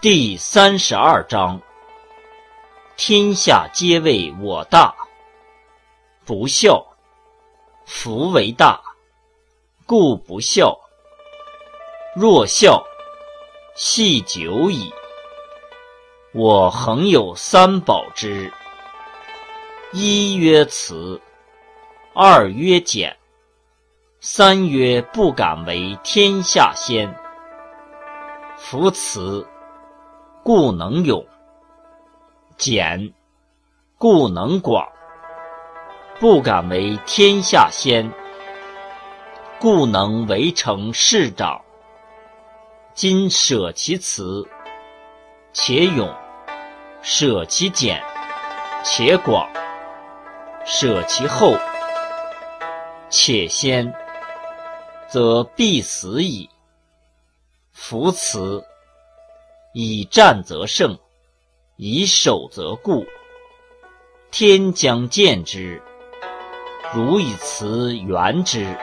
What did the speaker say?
第三十二章：天下皆为我大，不孝，夫为大，故不孝。若孝，系久矣。我恒有三宝之：一曰慈，二曰俭，三曰不敢为天下先。夫慈。故能勇，俭，故能广。不敢为天下先，故能为成市长。今舍其辞，且勇；舍其俭，且广；舍其后，且先，则必死矣。夫辞。以战则胜，以守则固。天将见之，汝以辞圆之。